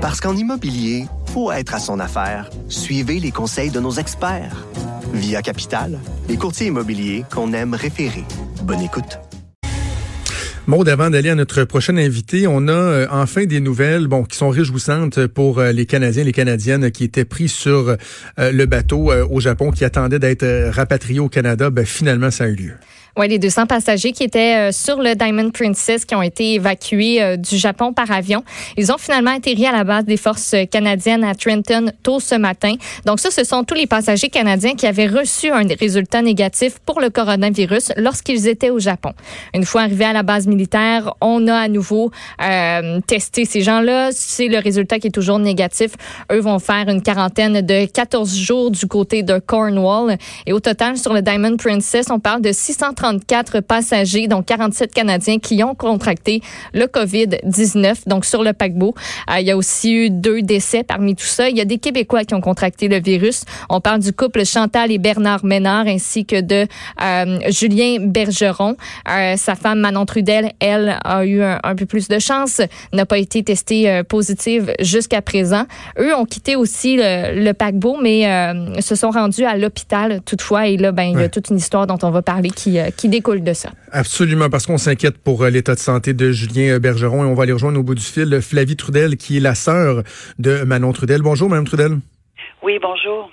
Parce qu'en immobilier, faut être à son affaire. Suivez les conseils de nos experts. Via Capital, les courtiers immobiliers qu'on aime référer. Bonne écoute. Maud, avant d'aller à notre prochain invité, on a euh, enfin des nouvelles bon, qui sont réjouissantes pour euh, les Canadiens, les Canadiennes qui étaient pris sur euh, le bateau au Japon, qui attendaient d'être rapatriés au Canada. Ben, finalement, ça a eu lieu. Oui, les 200 passagers qui étaient euh, sur le Diamond Princess qui ont été évacués euh, du Japon par avion. Ils ont finalement atterri à la base des forces canadiennes à Trenton tôt ce matin. Donc ça, ce sont tous les passagers canadiens qui avaient reçu un résultat négatif pour le coronavirus lorsqu'ils étaient au Japon. Une fois arrivés à la base militaire, on a à nouveau euh, testé ces gens-là. C'est le résultat qui est toujours négatif. Eux vont faire une quarantaine de 14 jours du côté de Cornwall. Et au total, sur le Diamond Princess, on parle de 630 34 passagers, dont 47 Canadiens, qui ont contracté le COVID-19, donc sur le paquebot. Euh, il y a aussi eu deux décès parmi tout ça. Il y a des Québécois qui ont contracté le virus. On parle du couple Chantal et Bernard Ménard, ainsi que de euh, Julien Bergeron. Euh, sa femme Manon Trudel, elle, a eu un, peu plus de chance, n'a pas été testée positive jusqu'à présent. Eux ont quitté aussi le, paquebot, mais se sont rendus à l'hôpital toutefois. Et là, ben, il y a toute une histoire dont on va parler qui, qui découle de ça. Absolument, parce qu'on s'inquiète pour euh, l'état de santé de Julien euh, Bergeron et on va aller rejoindre au bout du fil Flavie Trudel, qui est la sœur de Manon Trudel. Bonjour, Madame Trudel. Oui, bonjour.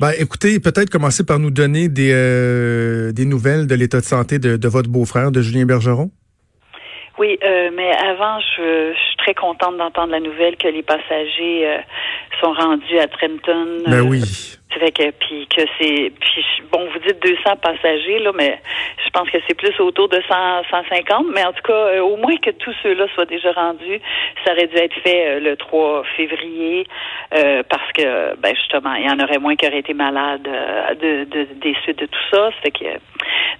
Ben, écoutez, peut-être commencer par nous donner des, euh, des nouvelles de l'état de santé de, de votre beau-frère, de Julien Bergeron. Oui, euh, mais avant, je, je, suis très contente d'entendre la nouvelle que les passagers euh, sont rendus à Trenton. Ben oui. Fait que puis que c'est puis bon vous dites 200 passagers là mais je pense que c'est plus autour de 100 150 mais en tout cas euh, au moins que tous ceux-là soient déjà rendus ça aurait dû être fait le 3 février parce que ben justement il y en aurait moins qui auraient été malades de, de, des suites de tout ça fait que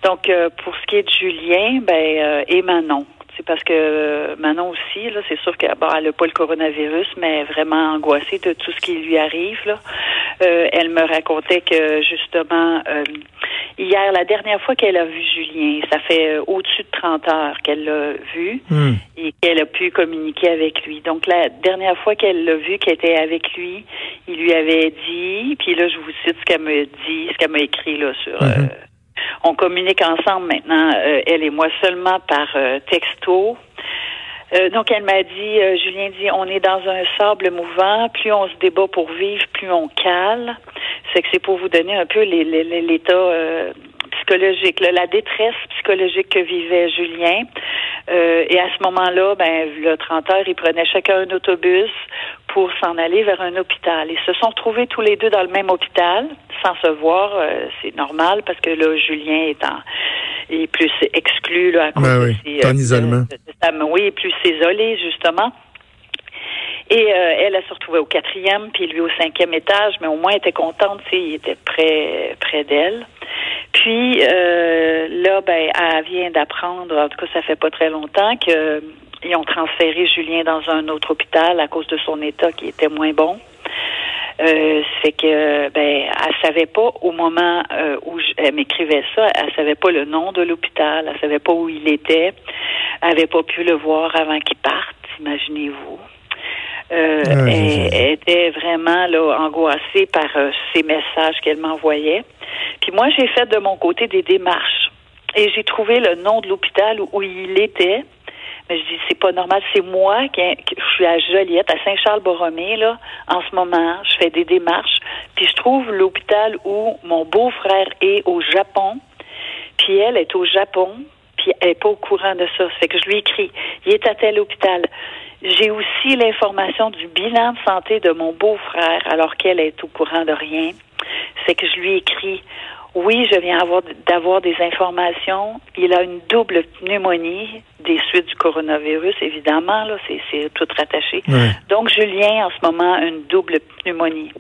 donc pour ce qui est de Julien ben et Manon c'est parce que euh, Manon aussi, là, c'est sûr qu'elle n'a pas le coronavirus, mais vraiment angoissée de tout ce qui lui arrive. Là. Euh, elle me racontait que justement euh, hier, la dernière fois qu'elle a vu Julien, ça fait au-dessus de 30 heures qu'elle l'a vu hmm. et qu'elle a pu communiquer avec lui. Donc la dernière fois qu'elle l'a vu, qu'elle était avec lui, il lui avait dit, puis là je vous cite ce qu'elle m'a dit, ce qu'elle m'a écrit là sur. Hmm on communique ensemble maintenant, euh, elle et moi, seulement par euh, texto. Euh, donc, elle m'a dit, Julien dit, on est dans un sable mouvant. Plus on se débat pour vivre, plus on cale. C'est que c'est pour vous donner un peu l'état psychologique, la détresse psychologique que vivait Julien. et à ce moment-là, ben, le 30 heures, ils prenaient chacun un autobus pour s'en aller vers un hôpital. Ils se sont retrouvés tous les deux dans le même hôpital sans se voir, euh, c'est normal parce que là, Julien est en est plus exclu là, à cause ben oui, de en isolement. oui, plus isolé justement. Et euh, elle, elle se retrouvait au quatrième, puis lui au cinquième étage, mais au moins elle était contente, tu sais, il était près près d'elle. Puis euh, là, ben, elle vient d'apprendre, en tout cas, ça fait pas très longtemps que ils ont transféré Julien dans un autre hôpital à cause de son état qui était moins bon. Euh, c'est que ben elle savait pas au moment euh, où elle m'écrivait ça, elle savait pas le nom de l'hôpital, elle savait pas où il était, elle avait pas pu le voir avant qu'il parte, imaginez-vous. Euh, elle, était vraiment là angoissée par euh, ces messages qu'elle m'envoyait. Puis moi, j'ai fait de mon côté des démarches et j'ai trouvé le nom de l'hôpital où il était. Mais je dis, c'est pas normal. C'est moi qui, je suis à Joliette, à Saint-Charles-Borromée, là, en ce moment. Je fais des démarches. Puis je trouve l'hôpital où mon beau-frère est au Japon. Puis elle est au Japon. Puis elle est pas au courant de ça. C'est que je lui écris. Il est à tel hôpital. J'ai aussi l'information du bilan de santé de mon beau-frère, alors qu'elle est au courant de rien. C'est que je lui écris oui, je viens d'avoir des informations. Il a une double pneumonie des suites du coronavirus, évidemment, là, c'est tout rattaché. Donc, Julien, en ce moment, une double pneumonie.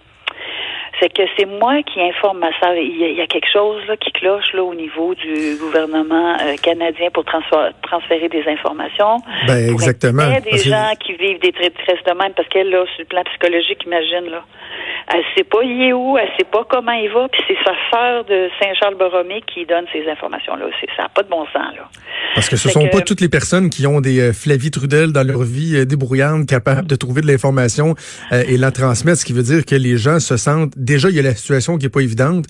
C'est que c'est moi qui informe ma soeur. Il y, a, quelque chose là, qui cloche là, au niveau du gouvernement euh, canadien pour transférer des informations. Ben, exactement. Il y a des gens qui vivent des détresse de même parce qu'elle, là, sur le plan psychologique, imagine, là. Elle sait pas il est où, elle sait pas comment il va, puis c'est sa sœur de Saint-Charles-Borromée qui donne ces informations-là. Ça n'a pas de bon sens, là. Parce que ce sont pas toutes les personnes qui ont des euh, Flavie Trudel dans leur vie euh, débrouillantes, capables de trouver de l'information euh, et la transmettre, ce qui veut dire que les gens se sentent, déjà il y a la situation qui est pas évidente,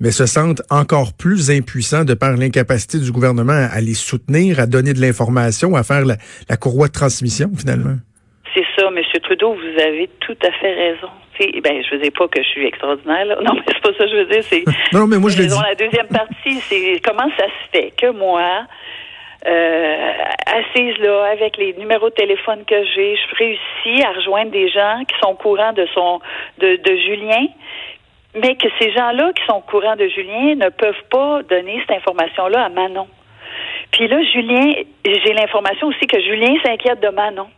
mais se sentent encore plus impuissants de par l'incapacité du gouvernement à les soutenir, à donner de l'information, à faire la, la courroie de transmission finalement. C'est ça, M. Trudeau, vous avez tout à fait raison. ben, je ne dis pas que je suis extraordinaire. Là. Non, mais c'est pas ça que je veux dire. C'est, non, mais moi, je le dis. La deuxième partie, c'est comment ça se fait que moi, euh, assise là avec les numéros de téléphone que j'ai, je réussis à rejoindre des gens qui sont au courant de son de, Julien, mais que ces gens-là qui sont au courant de Julien ne peuvent pas donner cette information-là à Manon. Puis là, Julien, j'ai l'information aussi que Julien s'inquiète de Manon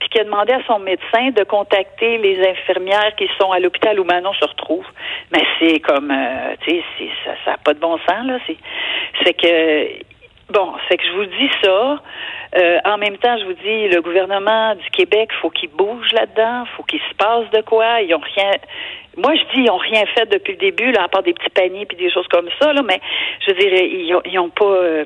puis qui a demandé à son médecin de contacter les infirmières qui sont à l'hôpital où Manon se retrouve. Mais c'est comme, euh, tu sais, ça n'a pas de bon sens, là. C'est que, bon, c'est que je vous dis ça. Euh, en même temps, je vous dis, le gouvernement du Québec, faut qu'il bouge là-dedans, faut qu'il se passe de quoi. Ils ont rien. Moi, je dis, ils ont rien fait depuis le début, là, à part des petits paniers puis des choses comme ça, là. Mais je veux dire, ils ont, pas euh,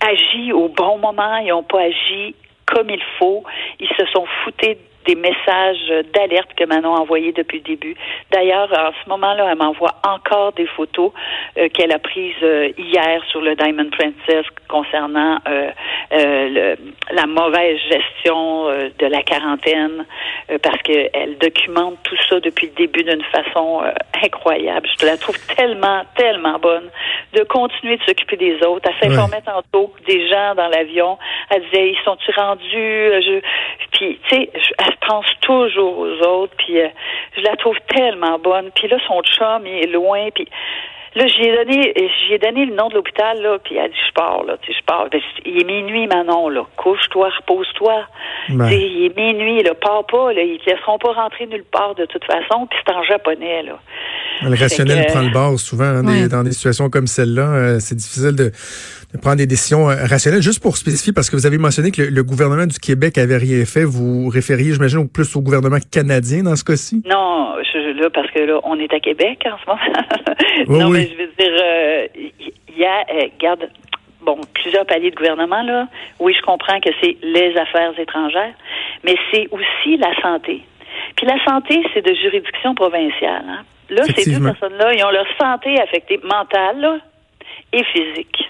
agi au bon moment, ils n'ont pas agi comme il faut. Ils se sont foutés des messages d'alerte que Manon a envoyés depuis le début. D'ailleurs, en ce moment-là, elle m'envoie encore des photos euh, qu'elle a prises euh, hier sur le Diamond Princess concernant euh, le, la mauvaise gestion de la quarantaine, parce qu'elle documente tout ça depuis le début d'une façon incroyable. Je la trouve tellement, tellement bonne de continuer de s'occuper des autres. Elle s'informait tantôt des gens dans l'avion. Elle disait, ils sont-ils rendus? Je... Puis, tu sais, pense toujours aux autres, puis euh, je la trouve tellement bonne. Puis là, son chum, il est loin, puis là, j'ai donné, j'ai donné le nom de l'hôpital, là, puis elle dit, je pars, là, tu sais, je pars. Ben, il est minuit, Manon, là, couche-toi, repose-toi. Ben. Il est minuit, là, pars pas, là, ils te laisseront pas rentrer nulle part de toute façon, puis c'est en japonais, là. Le rationnel prend le bord souvent hein, dans des situations comme celle-là. Euh, c'est difficile de, prendre des décisions euh, rationnelles. Juste pour spécifier, parce que vous avez mentionné que le, gouvernement du Québec avait rien fait, vous référiez, j'imagine, plus au gouvernement canadien dans ce cas-ci? Non, je, là, parce que là, on est à Québec en ce moment. non, mais je veux dire, euh, il y a, garde, bon, plusieurs paliers de gouvernement, là. Oui, je comprends que c'est les affaires étrangères, mais c'est aussi la santé. Puis la santé, c'est de juridiction provinciale. Hein? Là, ces deux personnes-là, ils ont leur santé affectée mentale physique.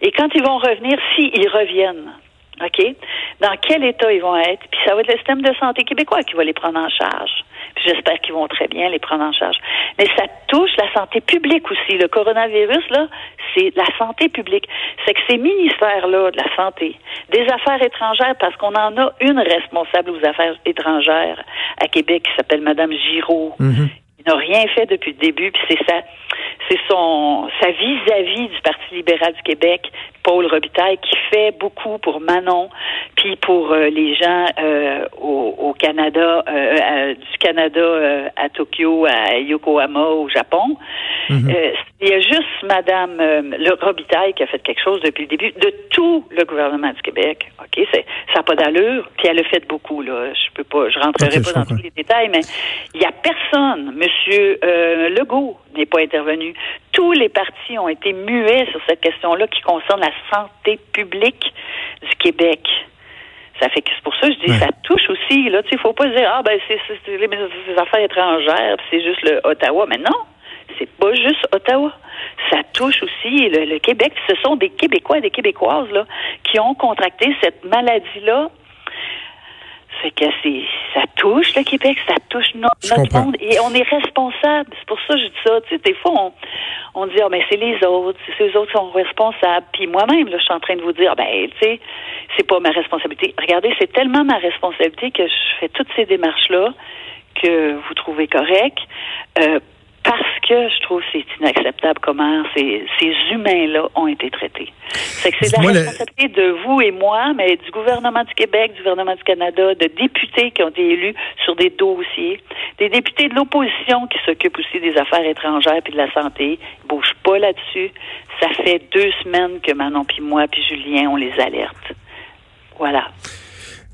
Et quand ils vont revenir, s'ils reviennent, OK, dans quel état ils vont être, puis ça va être le système de santé québécois qui va les prendre en charge. Puis j'espère qu'ils vont très bien les prendre en charge. Mais ça touche la santé publique aussi. Le coronavirus, là, c'est la santé publique. C'est que ces ministères-là de la santé, des affaires étrangères, parce qu'on en a une responsable aux affaires étrangères à Québec qui s'appelle Madame Giraud, mm-hmm. Il n'a rien fait depuis le début, puis c'est ça, c'est son sa vis-à-vis du Parti libéral du Québec, Paul Robitaille, qui fait beaucoup pour Manon, puis pour euh, les gens euh, au, Canada, euh, du Canada à Tokyo, à Yokohama, au Japon. Mhm. il y a juste Madame le Robitaille qui a fait quelque chose depuis le début de tout le gouvernement du Québec. Ok, c'est ça n'a pas d'allure, puis elle a fait beaucoup là. Je peux pas, je rentrerai pas dans tous les détails, mais il y a personne, Monsieur Legault n'est pas intervenu. Tous les partis ont été muets sur cette question-là qui concerne la santé publique du Québec. Ça fait que c'est pour ça que je dis ça touche aussi. Là, tu faut pas dire ah ben c'est les, affaires étrangères, c'est juste le Ottawa. Mais non, c'est pas juste Ottawa. Ça touche aussi le, le Québec. Ce sont des Québécois et des Québécoises là qui ont contracté cette maladie-là fait que c'est, ça touche le Québec, ça touche notre, monde et on est responsable. C'est pour ça que je dis ça. Tu sais, des fois, on, on dit, ah, mais c'est les autres, c'est les autres qui sont responsables. Puis moi-même, là, je suis en train de vous dire, ben, tu sais, c'est pas ma responsabilité. Regardez, c'est tellement ma responsabilité que je fais toutes ces démarches-là que vous trouvez correctes. Euh, parce que je trouve que c'est inacceptable comment ces, ces humains-là ont été traités. C'est que c'est la responsabilité de vous et moi, mais du gouvernement du Québec, du gouvernement du Canada, de députés qui ont été élus sur des dossiers, des députés de l'opposition qui s'occupent aussi des affaires étrangères puis de la santé. Ils bougent pas là-dessus. Ça fait deux semaines que Manon puis moi puis Julien, on les alerte. Voilà.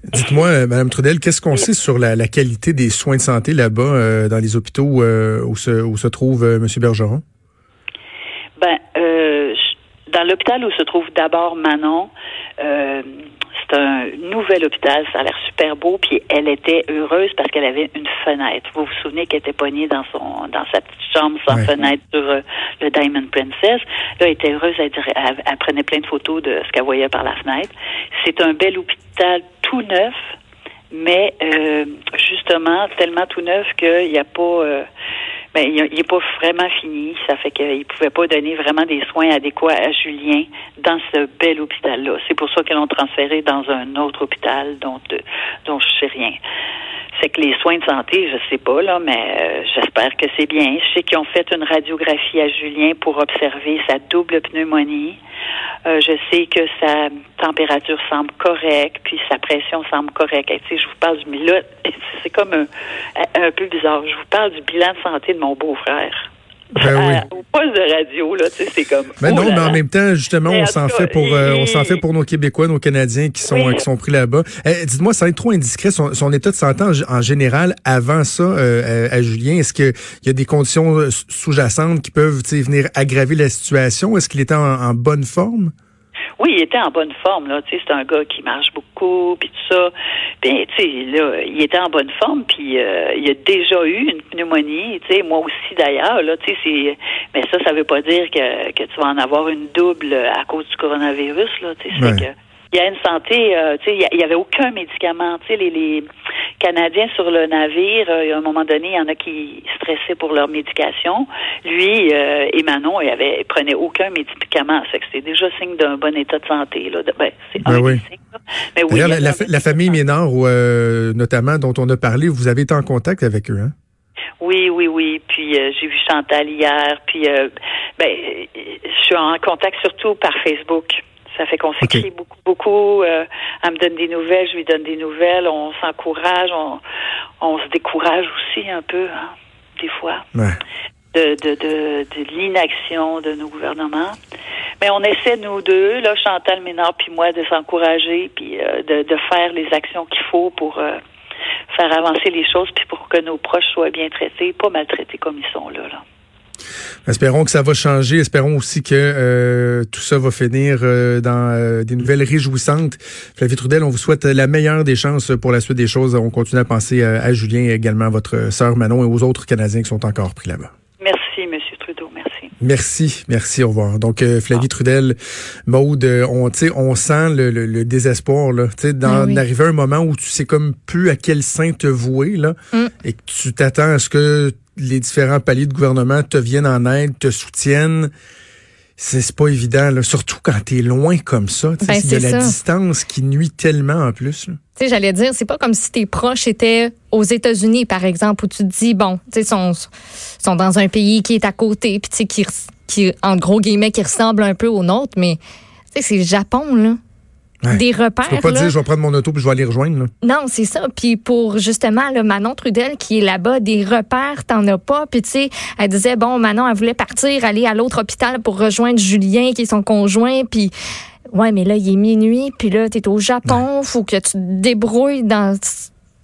Dites-moi, euh, Madame Trudel, qu'est-ce qu'on sait sur la, qualité des soins de santé là-bas, euh, dans les hôpitaux euh, où, se, trouve M. Bergeron? Ben, dans l'hôpital où se trouve d'abord Manon, c'est un nouvel hôpital, ça a l'air super beau, puis elle était heureuse parce qu'elle avait une fenêtre. Vous vous souvenez qu'elle était poignée dans son dans sa petite chambre sans fenêtre sur le Diamond Princess. Là, elle était heureuse, elle, elle, prenait plein de photos de ce qu'elle voyait par la fenêtre. C'est un bel hôpital tout neuf, mais euh, justement tellement tout neuf qu'il n'y a pas. Euh, ben, il n'est pas vraiment fini. Ça fait qu'il ne pouvait pas donner vraiment des soins adéquats à Julien dans ce bel hôpital-là. C'est pour ça qu'ils l'ont transféré dans un autre hôpital dont, dont je sais rien. C'est que les soins de santé, je sais pas, là, mais euh, j'espère que c'est bien. Je sais qu'ils ont fait une radiographie à Julien pour observer sa double pneumonie. Euh, je sais que sa température semble correcte, puis sa pression semble correcte. Et, je vous parle du là, c'est comme un, un peu bizarre. Je vous parle du bilan de santé de mon beau-frère. Ben oui. au poste de radio, là, tu sais, c'est comme. Mais ben non, mais en même temps, justement, on s'en fait pour, euh, on s'en fait pour nos Québécois, nos Canadiens qui sont, qui sont pris là-bas. Eh, dites-moi, ça est trop indiscret, son, son, état de santé en, général avant ça, euh, à, Julien. Est-ce qu'il y a des conditions euh, sous-jacentes qui peuvent, venir aggraver la situation? Est-ce qu'il était en bonne forme? Oui, il était en bonne forme, là. Tu sais, c'est un gars qui marche beaucoup, puis tout ça. Puis, tu sais, là, il était en bonne forme, puis euh, il a déjà eu une pneumonie, tu sais, moi aussi d'ailleurs, là, tu sais, c'est... Mais ça, ça veut pas dire que, que tu vas en avoir une double à cause du coronavirus, là, tu sais, c'est que il y a une santé, euh, tu sais, il n'y avait aucun médicament. Tu sais, les, les, Canadiens sur le navire, euh, à un moment donné, il y en a qui stressaient pour leur médication. Lui euh, et Manon, il avait, prenaient aucun médicament. C'est que c'était déjà signe d'un bon état de santé. Là. Ben, c'est ben oui. Mais oui, la, la, famille Ménard, notamment, dont on a parlé, vous avez été en contact avec eux, hein? Oui, oui, oui. Puis j'ai vu Chantal hier. Puis ben, je suis en contact surtout par Facebook. Ça fait qu'on s'écrit beaucoup, beaucoup. Euh, elle me donne des nouvelles, je lui donne des nouvelles. On s'encourage, on, on se décourage aussi un peu, hein, des fois. De, de, de, de l'inaction de nos gouvernements. Mais on essaie, nous deux, là, Chantal Ménard puis moi, de s'encourager puis euh, de, de faire les actions qu'il faut pour euh, faire avancer les choses puis pour que nos proches soient bien traités, pas maltraités comme ils sont là. là. Espérons que ça va changer. Espérons aussi que euh, tout ça va finir euh, dans euh, des nouvelles réjouissantes. Flavie Trudel, on vous souhaite la meilleure des chances pour la suite des choses. On continue à penser à Julien et également à votre sœur Manon et aux autres Canadiens qui sont encore pris là-bas. Merci, Monsieur Trudeau. Merci. Merci, merci, au revoir. Donc, Flavie ah. Trudel, Maude, on, on sent le, désespoir, là, d'en ah arriver à un moment où tu sais comme plus à quel sein te vouer, là, mm. et que tu t'attends à ce que les différents paliers de gouvernement te viennent en aide, te soutiennent. C'est pas évident, là. surtout quand tu es loin comme ça. Ben, c'est de la distance qui nuit tellement en plus. Tu sais, j'allais dire, c'est pas comme si tes proches étaient aux États-Unis, par exemple, où tu te dis, bon, tu sais, sont, sont dans un pays qui est à côté, puis qui, qui, en gros guillemets, qui ressemble un peu au nôtre, mais tu sais, c'est le Japon, là des repères. Tu peux pas dire je vais prendre mon auto puis je vais aller rejoindre. Non, c'est ça. Puis pour justement le Manon Trudel qui est là-bas, des repères, t'en as pas. Puis tu sais, elle disait bon, Manon, elle voulait partir, aller à l'autre hôpital pour rejoindre Julien qui est son conjoint. Puis ouais, mais là il est minuit. Puis là t'es au Japon, faut que tu te débrouilles dans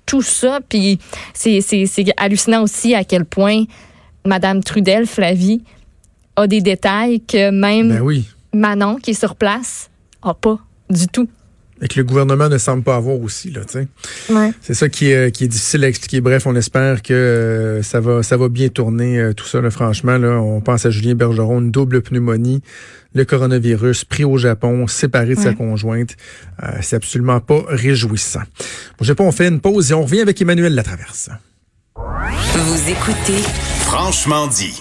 tout ça. Puis c'est c'est hallucinant aussi à quel point Madame Trudel, Flavie, a des détails que même ben Manon qui est sur place a pas du tout. Et que le gouvernement ne semble pas avoir aussi, là, tu sais. C'est ça qui est, qui est difficile à expliquer. Bref, on espère que euh, ça va, ça va bien tourner, euh, tout ça, là, franchement, là. On pense à Julien Bergeron, une double pneumonie, le coronavirus, pris au Japon, séparé de sa conjointe. Euh, c'est absolument pas réjouissant. Au Japon, on fait une pause et on revient avec Emmanuel Latraverse. Vous écoutez Franchement dit.